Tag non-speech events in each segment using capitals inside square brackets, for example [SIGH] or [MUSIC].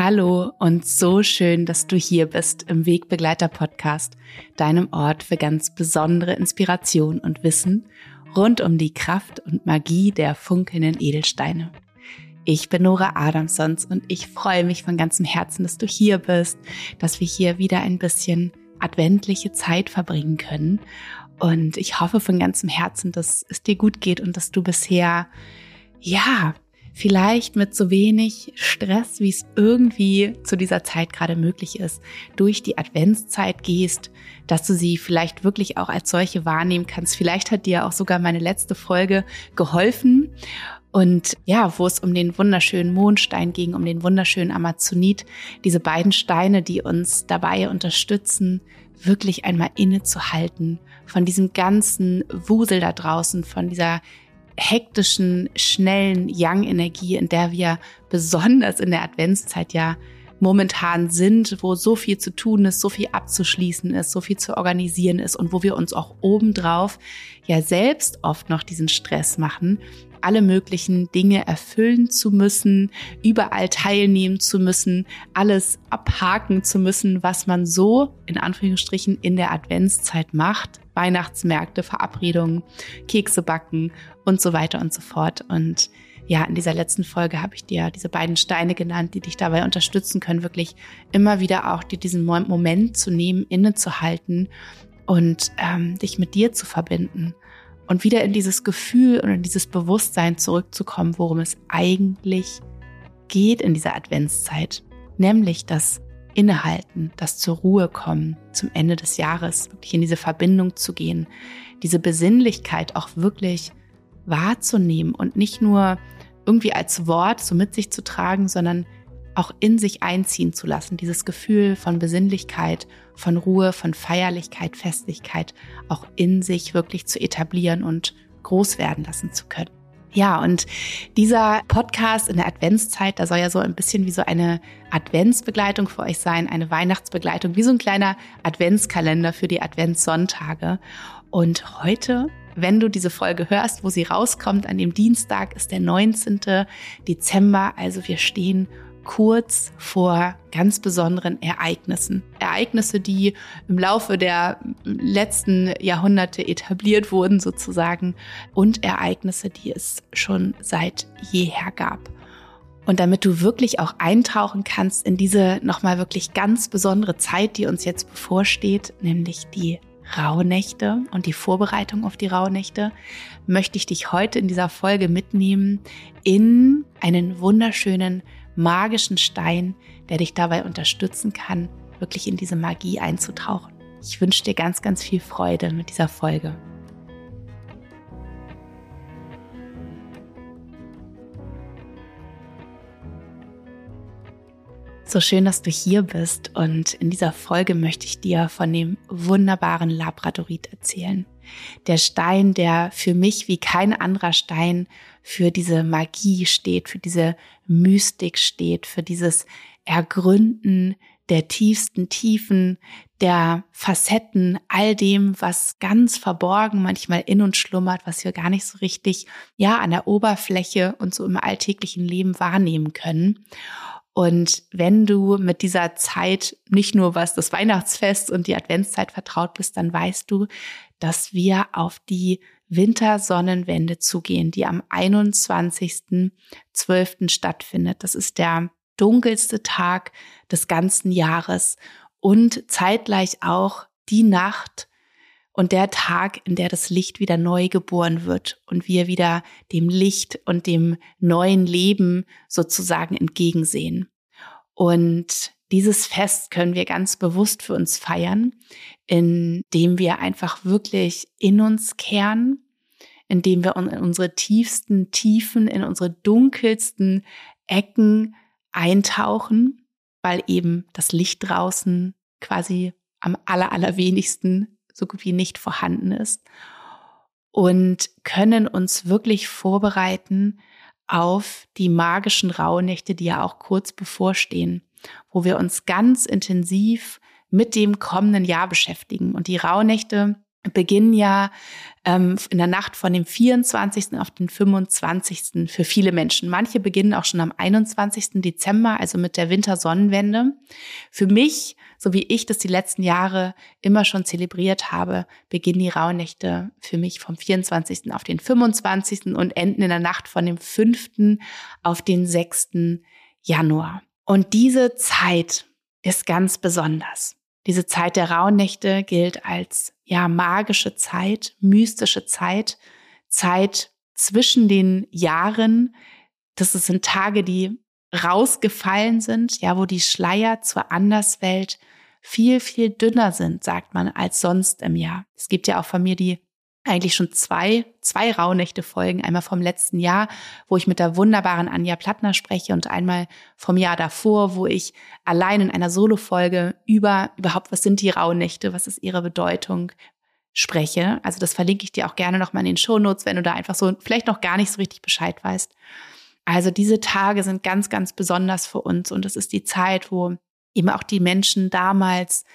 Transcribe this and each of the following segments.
Hallo und so schön, dass du hier bist im Wegbegleiter Podcast, deinem Ort für ganz besondere Inspiration und Wissen rund um die Kraft und Magie der funkelnden Edelsteine. Ich bin Nora Adamsons und ich freue mich von ganzem Herzen, dass du hier bist, dass wir hier wieder ein bisschen adventliche Zeit verbringen können. Und ich hoffe von ganzem Herzen, dass es dir gut geht und dass du bisher, ja, vielleicht mit so wenig Stress, wie es irgendwie zu dieser Zeit gerade möglich ist, durch die Adventszeit gehst, dass du sie vielleicht wirklich auch als solche wahrnehmen kannst. Vielleicht hat dir auch sogar meine letzte Folge geholfen. Und ja, wo es um den wunderschönen Mondstein ging, um den wunderschönen Amazonit, diese beiden Steine, die uns dabei unterstützen, wirklich einmal innezuhalten von diesem ganzen Wusel da draußen, von dieser hektischen, schnellen Yang-Energie, in der wir besonders in der Adventszeit ja momentan sind, wo so viel zu tun ist, so viel abzuschließen ist, so viel zu organisieren ist und wo wir uns auch obendrauf ja selbst oft noch diesen Stress machen, alle möglichen Dinge erfüllen zu müssen, überall teilnehmen zu müssen, alles abhaken zu müssen, was man so in Anführungsstrichen in der Adventszeit macht. Weihnachtsmärkte, Verabredungen, Kekse backen und so weiter und so fort. Und ja, in dieser letzten Folge habe ich dir diese beiden Steine genannt, die dich dabei unterstützen können, wirklich immer wieder auch dir diesen Moment zu nehmen, innezuhalten und ähm, dich mit dir zu verbinden und wieder in dieses Gefühl und in dieses Bewusstsein zurückzukommen, worum es eigentlich geht in dieser Adventszeit, nämlich das Innehalten, das zur Ruhe kommen zum Ende des Jahres, wirklich in diese Verbindung zu gehen, diese Besinnlichkeit auch wirklich wahrzunehmen und nicht nur irgendwie als Wort so mit sich zu tragen, sondern auch in sich einziehen zu lassen, dieses Gefühl von Besinnlichkeit, von Ruhe, von Feierlichkeit, Festlichkeit auch in sich wirklich zu etablieren und groß werden lassen zu können. Ja, und dieser Podcast in der Adventszeit, da soll ja so ein bisschen wie so eine Adventsbegleitung für euch sein, eine Weihnachtsbegleitung, wie so ein kleiner Adventskalender für die Adventssonntage. Und heute wenn du diese Folge hörst, wo sie rauskommt, an dem Dienstag ist der 19. Dezember. Also wir stehen kurz vor ganz besonderen Ereignissen. Ereignisse, die im Laufe der letzten Jahrhunderte etabliert wurden sozusagen und Ereignisse, die es schon seit jeher gab. Und damit du wirklich auch eintauchen kannst in diese nochmal wirklich ganz besondere Zeit, die uns jetzt bevorsteht, nämlich die Rauhnächte und die Vorbereitung auf die Rauhnächte, möchte ich dich heute in dieser Folge mitnehmen in einen wunderschönen magischen Stein, der dich dabei unterstützen kann, wirklich in diese Magie einzutauchen. Ich wünsche dir ganz, ganz viel Freude mit dieser Folge. So schön, dass du hier bist und in dieser Folge möchte ich dir von dem wunderbaren Labradorit erzählen. Der Stein, der für mich wie kein anderer Stein für diese Magie steht, für diese Mystik steht, für dieses Ergründen der tiefsten Tiefen, der Facetten, all dem, was ganz verborgen manchmal in uns schlummert, was wir gar nicht so richtig, ja, an der Oberfläche und so im alltäglichen Leben wahrnehmen können. Und wenn du mit dieser Zeit nicht nur was das Weihnachtsfest und die Adventszeit vertraut bist, dann weißt du, dass wir auf die Wintersonnenwende zugehen, die am 21.12. stattfindet. Das ist der dunkelste Tag des ganzen Jahres und zeitgleich auch die Nacht, und der Tag, in der das Licht wieder neu geboren wird und wir wieder dem Licht und dem neuen Leben sozusagen entgegensehen. Und dieses Fest können wir ganz bewusst für uns feiern, indem wir einfach wirklich in uns kehren, indem wir in unsere tiefsten Tiefen, in unsere dunkelsten Ecken eintauchen, weil eben das Licht draußen quasi am aller, allerwenigsten so gut wie nicht vorhanden ist. Und können uns wirklich vorbereiten auf die magischen Rauhnächte, die ja auch kurz bevorstehen, wo wir uns ganz intensiv mit dem kommenden Jahr beschäftigen. Und die Rauhnächte beginnen ja ähm, in der Nacht von dem 24. auf den 25. für viele Menschen. Manche beginnen auch schon am 21. Dezember, also mit der Wintersonnenwende. Für mich, so wie ich das die letzten Jahre immer schon zelebriert habe, beginnen die Rauhnächte für mich vom 24. auf den 25. und enden in der Nacht von dem 5. auf den 6. Januar. Und diese Zeit ist ganz besonders. Diese Zeit der Rauhnächte gilt als ja magische Zeit, mystische Zeit, Zeit zwischen den Jahren. Das sind Tage, die rausgefallen sind, ja, wo die Schleier zur Anderswelt viel, viel dünner sind, sagt man, als sonst im Jahr. Es gibt ja auch von mir die eigentlich schon zwei, zwei Rauhnächte folgen. Einmal vom letzten Jahr, wo ich mit der wunderbaren Anja Plattner spreche und einmal vom Jahr davor, wo ich allein in einer Solo-Folge über überhaupt, was sind die Rauhnächte, was ist ihre Bedeutung, spreche. Also das verlinke ich dir auch gerne nochmal in den Shownotes, wenn du da einfach so vielleicht noch gar nicht so richtig Bescheid weißt. Also diese Tage sind ganz, ganz besonders für uns und es ist die Zeit, wo eben auch die Menschen damals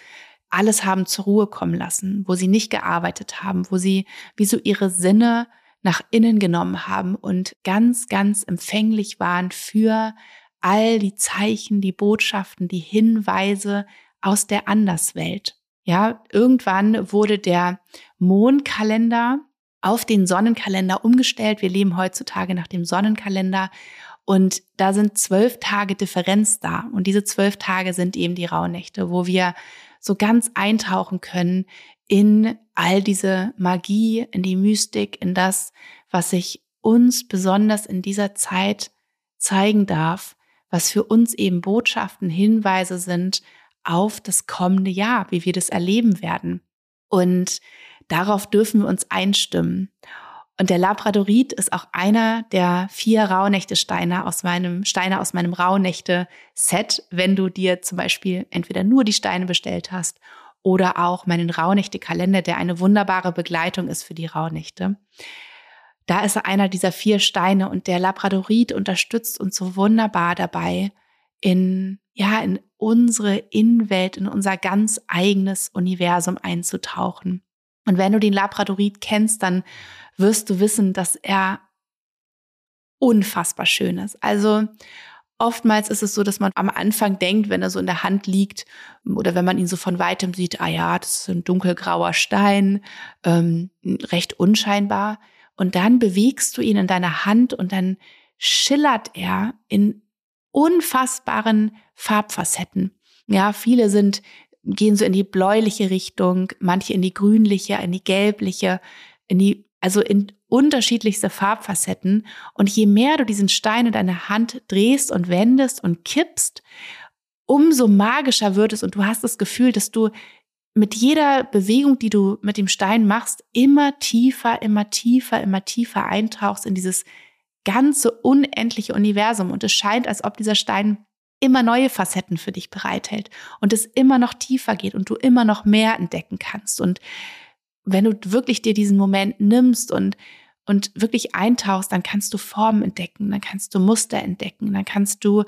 alles haben zur Ruhe kommen lassen, wo sie nicht gearbeitet haben, wo sie wie so ihre Sinne nach innen genommen haben und ganz, ganz empfänglich waren für all die Zeichen, die Botschaften, die Hinweise aus der Anderswelt. Ja, irgendwann wurde der Mondkalender auf den Sonnenkalender umgestellt. Wir leben heutzutage nach dem Sonnenkalender und da sind zwölf Tage Differenz da. Und diese zwölf Tage sind eben die Rauhnächte, wo wir so ganz eintauchen können in all diese Magie, in die Mystik, in das, was sich uns besonders in dieser Zeit zeigen darf, was für uns eben Botschaften, Hinweise sind auf das kommende Jahr, wie wir das erleben werden. Und darauf dürfen wir uns einstimmen. Und der Labradorit ist auch einer der vier Rauhnächte-Steine aus meinem Steine aus meinem Rauhnächte-Set, wenn du dir zum Beispiel entweder nur die Steine bestellt hast oder auch meinen Rauhnächte-Kalender, der eine wunderbare Begleitung ist für die Rauhnächte. Da ist er einer dieser vier Steine und der Labradorit unterstützt uns so wunderbar dabei, in, ja, in unsere Innenwelt, in unser ganz eigenes Universum einzutauchen. Und wenn du den Labradorit kennst, dann wirst du wissen, dass er unfassbar schön ist. Also oftmals ist es so, dass man am Anfang denkt, wenn er so in der Hand liegt oder wenn man ihn so von weitem sieht, ah ja, das ist ein dunkelgrauer Stein, ähm, recht unscheinbar. Und dann bewegst du ihn in deiner Hand und dann schillert er in unfassbaren Farbfacetten. Ja, viele sind, gehen so in die bläuliche Richtung, manche in die grünliche, in die gelbliche, in die also in unterschiedlichste Farbfacetten. Und je mehr du diesen Stein in deiner Hand drehst und wendest und kippst, umso magischer wird es und du hast das Gefühl, dass du mit jeder Bewegung, die du mit dem Stein machst, immer tiefer, immer tiefer, immer tiefer eintauchst in dieses ganze unendliche Universum. Und es scheint, als ob dieser Stein immer neue Facetten für dich bereithält und es immer noch tiefer geht und du immer noch mehr entdecken kannst. Und wenn du wirklich dir diesen Moment nimmst und, und wirklich eintauchst, dann kannst du Formen entdecken, dann kannst du Muster entdecken, dann kannst du,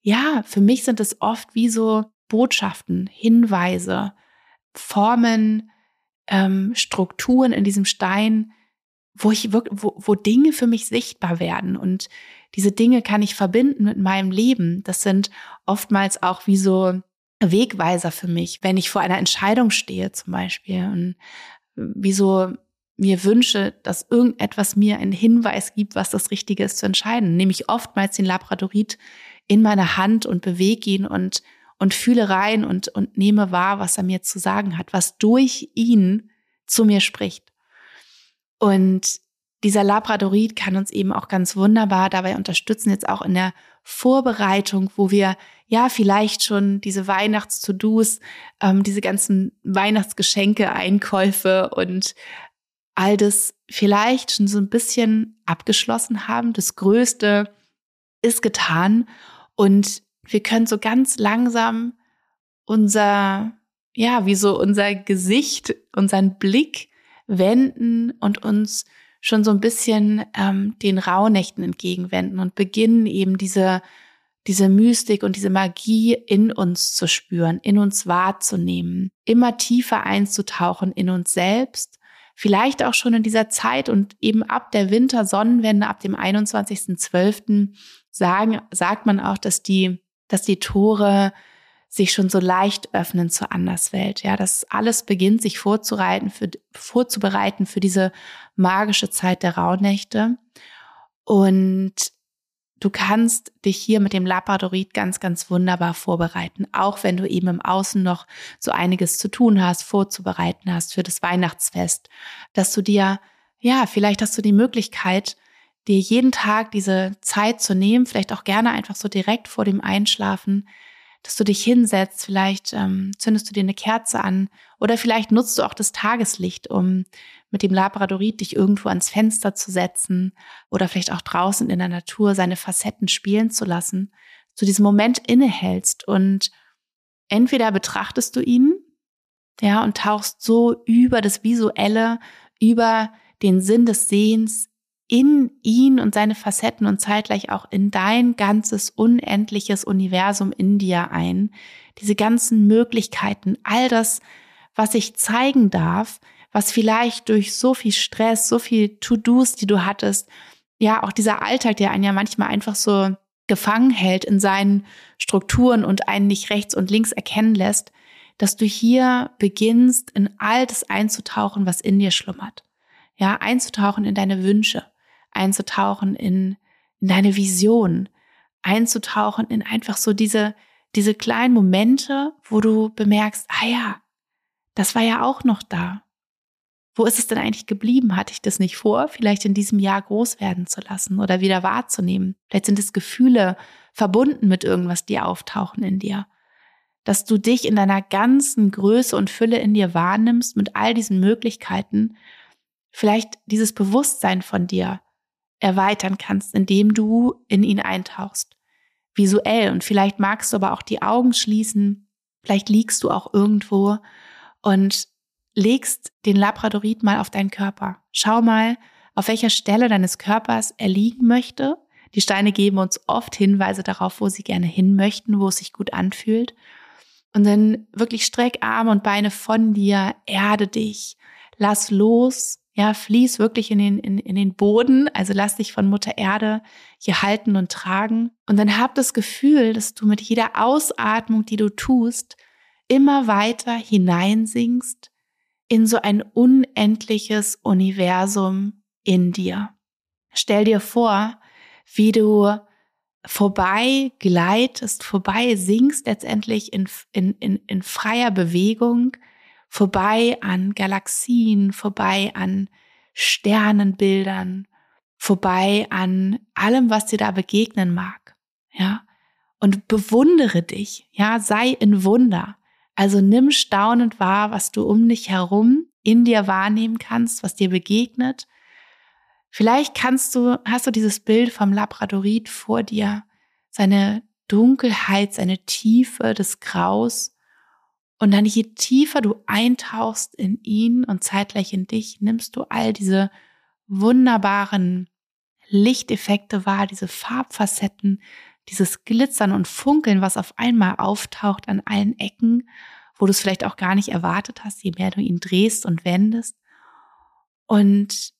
ja, für mich sind es oft wie so Botschaften, Hinweise, Formen, ähm, Strukturen in diesem Stein, wo ich wirklich, wo, wo Dinge für mich sichtbar werden und diese Dinge kann ich verbinden mit meinem Leben. Das sind oftmals auch wie so Wegweiser für mich, wenn ich vor einer Entscheidung stehe zum Beispiel und wieso mir wünsche, dass irgendetwas mir einen Hinweis gibt, was das Richtige ist zu entscheiden. Nehme ich oftmals den Labradorit in meine Hand und bewege ihn und, und fühle rein und, und nehme wahr, was er mir zu sagen hat, was durch ihn zu mir spricht. Und dieser Labradorit kann uns eben auch ganz wunderbar dabei unterstützen, jetzt auch in der Vorbereitung, wo wir ja vielleicht schon diese Weihnachts-To-Dos, ähm, diese ganzen Weihnachtsgeschenke, Einkäufe und all das vielleicht schon so ein bisschen abgeschlossen haben. Das Größte ist getan und wir können so ganz langsam unser, ja, wie so unser Gesicht, unseren Blick wenden und uns schon so ein bisschen ähm, den Rauhnächten entgegenwenden und beginnen eben diese, diese Mystik und diese Magie in uns zu spüren, in uns wahrzunehmen, immer tiefer einzutauchen in uns selbst vielleicht auch schon in dieser Zeit und eben ab der Wintersonnenwende, ab dem 21.12. sagen, sagt man auch, dass die, dass die Tore sich schon so leicht öffnen zur Anderswelt. Ja, dass alles beginnt, sich vorzureiten, für, vorzubereiten für diese magische Zeit der Rauhnächte. Und du kannst dich hier mit dem Labradorit ganz, ganz wunderbar vorbereiten, auch wenn du eben im Außen noch so einiges zu tun hast, vorzubereiten hast für das Weihnachtsfest, dass du dir, ja, vielleicht hast du die Möglichkeit, dir jeden Tag diese Zeit zu nehmen, vielleicht auch gerne einfach so direkt vor dem Einschlafen, dass du dich hinsetzt, vielleicht ähm, zündest du dir eine Kerze an oder vielleicht nutzt du auch das Tageslicht, um mit dem Labradorit dich irgendwo ans Fenster zu setzen oder vielleicht auch draußen in der Natur seine Facetten spielen zu lassen, zu diesem Moment innehältst und entweder betrachtest du ihn, ja, und tauchst so über das Visuelle, über den Sinn des Sehens in ihn und seine Facetten und zeitgleich auch in dein ganzes unendliches Universum in dir ein. Diese ganzen Möglichkeiten, all das, was sich zeigen darf, was vielleicht durch so viel Stress, so viel To-Dos, die du hattest, ja, auch dieser Alltag, der einen ja manchmal einfach so gefangen hält in seinen Strukturen und einen nicht rechts und links erkennen lässt, dass du hier beginnst, in all das einzutauchen, was in dir schlummert. Ja, einzutauchen in deine Wünsche, einzutauchen in, in deine Vision, einzutauchen in einfach so diese, diese kleinen Momente, wo du bemerkst, ah ja, das war ja auch noch da. Wo ist es denn eigentlich geblieben? Hatte ich das nicht vor, vielleicht in diesem Jahr groß werden zu lassen oder wieder wahrzunehmen? Vielleicht sind es Gefühle verbunden mit irgendwas, die auftauchen in dir. Dass du dich in deiner ganzen Größe und Fülle in dir wahrnimmst mit all diesen Möglichkeiten. Vielleicht dieses Bewusstsein von dir erweitern kannst, indem du in ihn eintauchst. Visuell. Und vielleicht magst du aber auch die Augen schließen. Vielleicht liegst du auch irgendwo und legst den Labradorit mal auf deinen Körper. Schau mal, auf welcher Stelle deines Körpers er liegen möchte. Die Steine geben uns oft Hinweise darauf, wo sie gerne hin möchten, wo es sich gut anfühlt. Und dann wirklich streck Arme und Beine von dir, erde dich, lass los ja, fließ wirklich in den, in, in den Boden, also lass dich von Mutter Erde hier halten und tragen. Und dann hab das Gefühl, dass du mit jeder Ausatmung, die du tust, immer weiter hineinsinkst in so ein unendliches Universum in dir. Stell dir vor, wie du vorbei gleitest, vorbei singst letztendlich in, in, in, in freier Bewegung vorbei an Galaxien, vorbei an Sternenbildern, vorbei an allem, was dir da begegnen mag. Ja. Und bewundere dich. Ja. Sei in Wunder. Also nimm staunend wahr, was du um dich herum in dir wahrnehmen kannst, was dir begegnet. Vielleicht kannst du, hast du dieses Bild vom Labradorit vor dir, seine Dunkelheit, seine Tiefe des Graus, und dann je tiefer du eintauchst in ihn und zeitgleich in dich, nimmst du all diese wunderbaren Lichteffekte wahr, diese Farbfacetten, dieses Glitzern und Funkeln, was auf einmal auftaucht an allen Ecken, wo du es vielleicht auch gar nicht erwartet hast, je mehr du ihn drehst und wendest. Und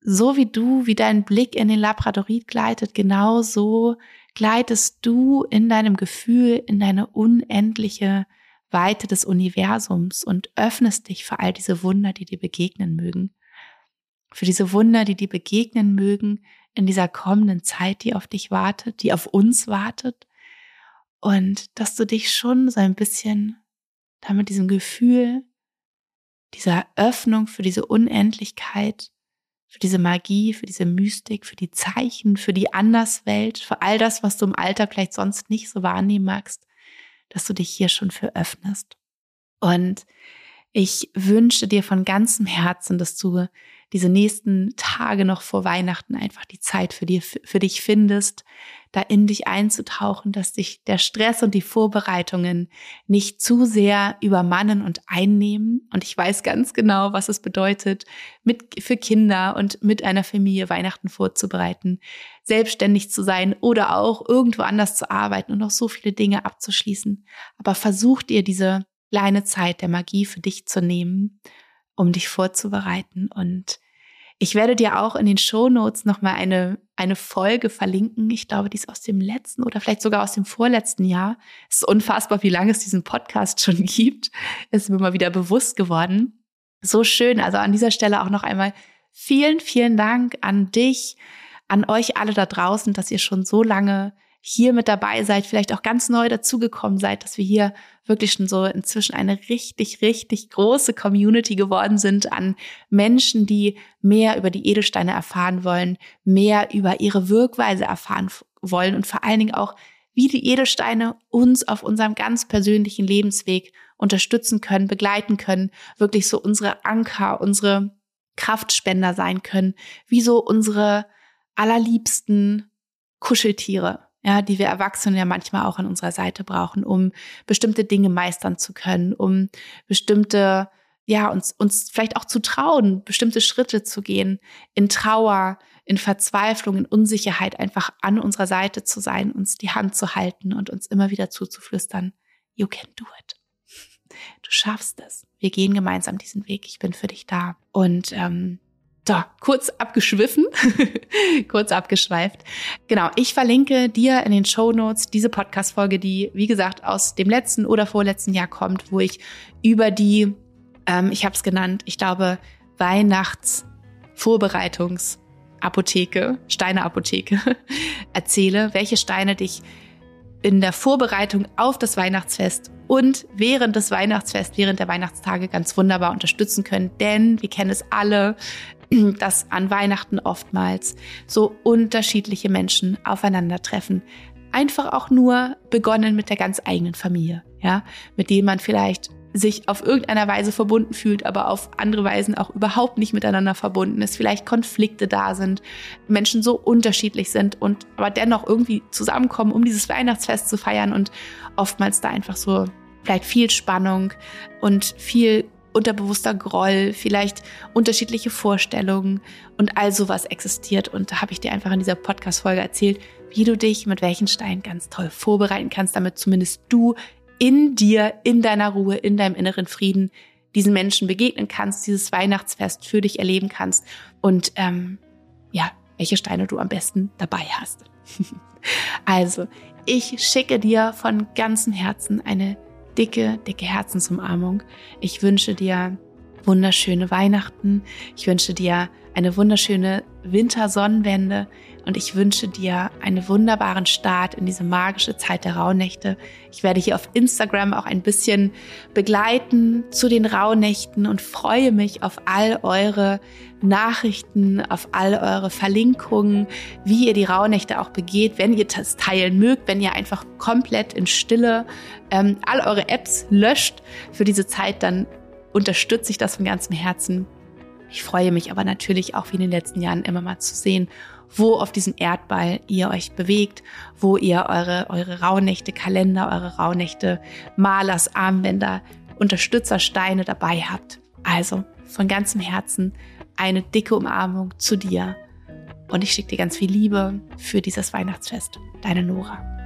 so wie du, wie dein Blick in den Labradorit gleitet, genau so gleitest du in deinem Gefühl in deine unendliche Weite des Universums und öffnest dich für all diese Wunder, die dir begegnen mögen. Für diese Wunder, die dir begegnen mögen in dieser kommenden Zeit, die auf dich wartet, die auf uns wartet. Und dass du dich schon so ein bisschen damit diesem Gefühl, dieser Öffnung für diese Unendlichkeit, für diese Magie, für diese Mystik, für die Zeichen, für die Anderswelt, für all das, was du im Alltag vielleicht sonst nicht so wahrnehmen magst, dass du dich hier schon für öffnest. Und ich wünsche dir von ganzem Herzen, dass du diese nächsten Tage noch vor Weihnachten einfach die Zeit für, dir, für dich findest, da in dich einzutauchen, dass dich der Stress und die Vorbereitungen nicht zu sehr übermannen und einnehmen. Und ich weiß ganz genau, was es bedeutet, mit, für Kinder und mit einer Familie Weihnachten vorzubereiten, selbstständig zu sein oder auch irgendwo anders zu arbeiten und noch so viele Dinge abzuschließen. Aber versuch dir diese kleine Zeit der Magie für dich zu nehmen um dich vorzubereiten. Und ich werde dir auch in den Show Notes nochmal eine, eine Folge verlinken. Ich glaube, die ist aus dem letzten oder vielleicht sogar aus dem vorletzten Jahr. Es ist unfassbar, wie lange es diesen Podcast schon [LAUGHS] gibt. Es ist mir mal wieder bewusst geworden. So schön. Also an dieser Stelle auch noch einmal vielen, vielen Dank an dich, an euch alle da draußen, dass ihr schon so lange hier mit dabei seid, vielleicht auch ganz neu dazugekommen seid, dass wir hier wirklich schon so inzwischen eine richtig, richtig große Community geworden sind an Menschen, die mehr über die Edelsteine erfahren wollen, mehr über ihre Wirkweise erfahren wollen und vor allen Dingen auch, wie die Edelsteine uns auf unserem ganz persönlichen Lebensweg unterstützen können, begleiten können, wirklich so unsere Anker, unsere Kraftspender sein können, wie so unsere allerliebsten Kuscheltiere, ja, die wir Erwachsene ja manchmal auch an unserer Seite brauchen, um bestimmte Dinge meistern zu können, um bestimmte, ja, uns, uns vielleicht auch zu trauen, bestimmte Schritte zu gehen, in Trauer, in Verzweiflung, in Unsicherheit einfach an unserer Seite zu sein, uns die Hand zu halten und uns immer wieder zuzuflüstern, you can do it. Du schaffst es. Wir gehen gemeinsam diesen Weg. Ich bin für dich da. Und ähm, so, kurz abgeschwiffen, [LAUGHS] kurz abgeschweift. Genau, ich verlinke dir in den Show Notes diese Podcast-Folge, die, wie gesagt, aus dem letzten oder vorletzten Jahr kommt, wo ich über die, ähm, ich habe es genannt, ich glaube, Weihnachtsvorbereitungsapotheke, Steineapotheke [LAUGHS] erzähle, welche Steine dich in der Vorbereitung auf das Weihnachtsfest und während des Weihnachtsfests, während der Weihnachtstage ganz wunderbar unterstützen können. Denn wir kennen es alle, [CLEARS THROAT] dass an Weihnachten oftmals so unterschiedliche Menschen aufeinandertreffen. Einfach auch nur begonnen mit der ganz eigenen Familie, ja, mit denen man vielleicht sich auf irgendeiner Weise verbunden fühlt, aber auf andere Weisen auch überhaupt nicht miteinander verbunden ist, vielleicht Konflikte da sind, Menschen so unterschiedlich sind und aber dennoch irgendwie zusammenkommen, um dieses Weihnachtsfest zu feiern und oftmals da einfach so vielleicht viel Spannung und viel unterbewusster Groll, vielleicht unterschiedliche Vorstellungen und all sowas existiert. Und da habe ich dir einfach in dieser Podcast-Folge erzählt, wie du dich mit welchen Steinen ganz toll vorbereiten kannst, damit zumindest du in dir, in deiner Ruhe, in deinem inneren Frieden diesen Menschen begegnen kannst, dieses Weihnachtsfest für dich erleben kannst und ähm, ja, welche Steine du am besten dabei hast. [LAUGHS] also, ich schicke dir von ganzem Herzen eine dicke, dicke Herzensumarmung. Ich wünsche dir wunderschöne Weihnachten. Ich wünsche dir eine wunderschöne Wintersonnenwende und ich wünsche dir einen wunderbaren Start in diese magische Zeit der Rauhnächte. Ich werde hier auf Instagram auch ein bisschen begleiten zu den Rauhnächten und freue mich auf all eure Nachrichten, auf all eure Verlinkungen, wie ihr die Rauhnächte auch begeht, wenn ihr das teilen mögt, wenn ihr einfach komplett in Stille ähm, all eure Apps löscht für diese Zeit, dann unterstütze ich das von ganzem Herzen. Ich freue mich aber natürlich auch wie in den letzten Jahren immer mal zu sehen, wo auf diesem Erdball ihr euch bewegt, wo ihr eure, eure Rauhnächte Kalender, eure Rauhnächte Malers, Armbänder, Unterstützersteine dabei habt. Also von ganzem Herzen eine dicke Umarmung zu dir. Und ich schicke dir ganz viel Liebe für dieses Weihnachtsfest. Deine Nora.